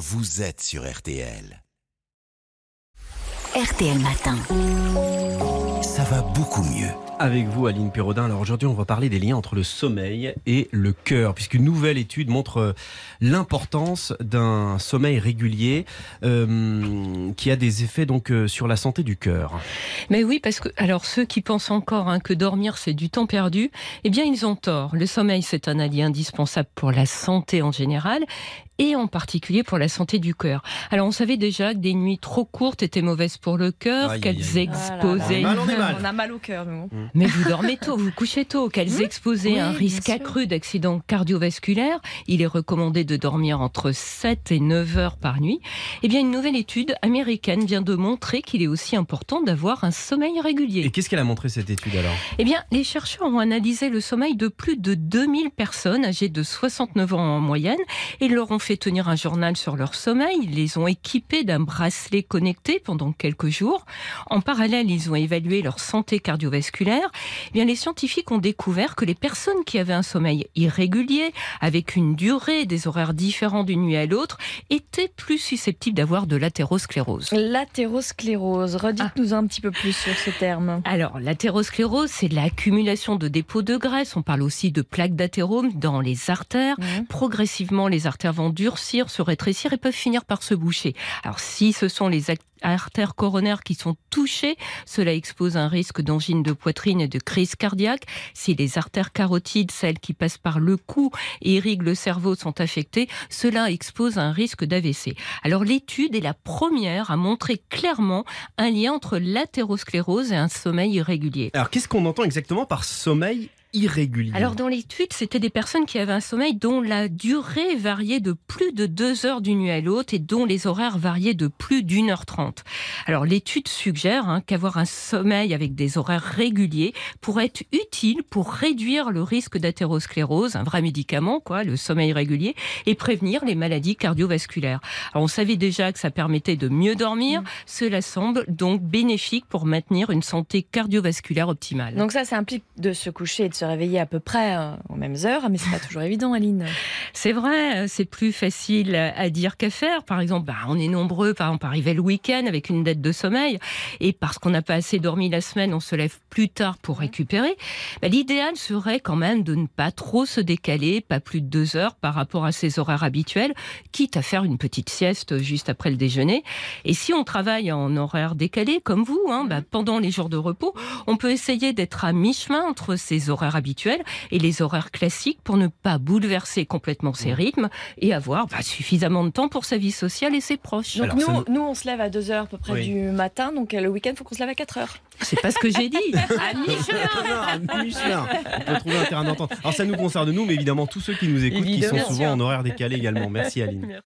vous êtes sur RTL. RTL Matin. Ça va beaucoup mieux. Avec vous, Aline Pérodin. Alors aujourd'hui, on va parler des liens entre le sommeil et le cœur, puisqu'une nouvelle étude montre euh, l'importance d'un sommeil régulier euh, qui a des effets donc euh, sur la santé du cœur. Mais oui, parce que alors ceux qui pensent encore hein, que dormir c'est du temps perdu, eh bien ils ont tort. Le sommeil c'est un allié indispensable pour la santé en général et en particulier pour la santé du cœur. Alors on savait déjà que des nuits trop courtes étaient mauvaises pour le cœur, qu'elles aïe, aïe. exposaient. Mal, on est mal. On a mal au cœur, nous. Mais vous dormez tôt, vous couchez tôt, qu'elles exposaient Oui, un risque accru d'accident cardiovasculaire. Il est recommandé de dormir entre 7 et 9 heures par nuit. Eh bien, une nouvelle étude américaine vient de montrer qu'il est aussi important d'avoir un sommeil régulier. Et qu'est-ce qu'elle a montré cette étude alors? Eh bien, les chercheurs ont analysé le sommeil de plus de 2000 personnes âgées de 69 ans en moyenne et leur ont fait tenir un journal sur leur sommeil. Ils les ont équipés d'un bracelet connecté pendant quelques jours. En parallèle, ils ont évalué leur santé cardiovasculaire. Eh bien, les scientifiques ont découvert que les personnes qui avaient un sommeil irrégulier, avec une durée, des horaires différents d'une nuit à l'autre, étaient plus susceptibles d'avoir de l'athérosclérose. L'athérosclérose. Redites-nous un petit peu plus sur ce terme. Alors, l'athérosclérose, c'est l'accumulation de dépôts de graisse. On parle aussi de plaques d'athérome dans les artères. Mhm. Progressivement, les artères vont durcir, se rétrécir et peuvent finir par se boucher. Alors, si ce sont les artères coronaires qui sont touchées, cela expose un risque d'angine de poitrine et de crise cardiaque. Si les artères carotides, celles qui passent par le cou et irriguent le cerveau, sont affectées, cela expose un risque d'AVC. Alors, l'étude est la première à montrer clairement un lien entre l'athérosclérose et un sommeil irrégulier. Alors qu'est-ce qu'on entend exactement par sommeil irrégulier Alors dans l'étude, c'était des personnes qui avaient un sommeil dont la durée variait de plus de deux heures d'une nuit à l'autre et dont les horaires variaient de plus d'une heure trente. Alors l'étude suggère hein, qu'avoir un sommeil avec des horaires réguliers pourrait être utile pour réduire le risque d'athérosclérose, un vrai médicament, quoi, le sommeil régulier, et prévenir les maladies cardiovasculaires. Alors on savait déjà que ça permettait de mieux dormir. Cela semble donc bénéfique pour maintenir une santé cardiovasculaire optimale. Donc ça, ça implique de se coucher et de se réveiller à peu près euh, aux mêmes heures, mais c'est pas toujours évident, Aline. C'est vrai, c'est plus facile à dire qu'à faire. Par exemple, bah, on est nombreux, par exemple, à arriver le week-end avec une dette de sommeil, et parce qu'on n'a pas assez dormi la semaine, on se lève plus tard pour récupérer. Bah, L'idéal serait quand même de ne pas trop se décaler, pas plus de deux heures par rapport à ses horaires habituels, quitte à faire une petite sieste juste après le déjeuner. Et si on travaille en horaire décalé, comme vous, hein, bah, pendant les jours de repos, on peut essayer d'être à mi-chemin entre ses horaires habituels et les horaires classiques pour ne pas bouleverser complètement ses rythmes et avoir bah, suffisamment de temps pour sa vie sociale et ses proches. Donc Alors, nous, nous- nous, on se lève à 2 heures à peu près Oui. du matin, donc euh, le week-end, il faut qu'on se lève à 4 heures. C'est pas ce que j'ai dit. À mi-chemin. On peut trouver un terrain d'entente. Alors ça nous concerne nous, mais évidemment tous ceux qui nous écoutent qui sont souvent en horaire décalé également. Merci Aline.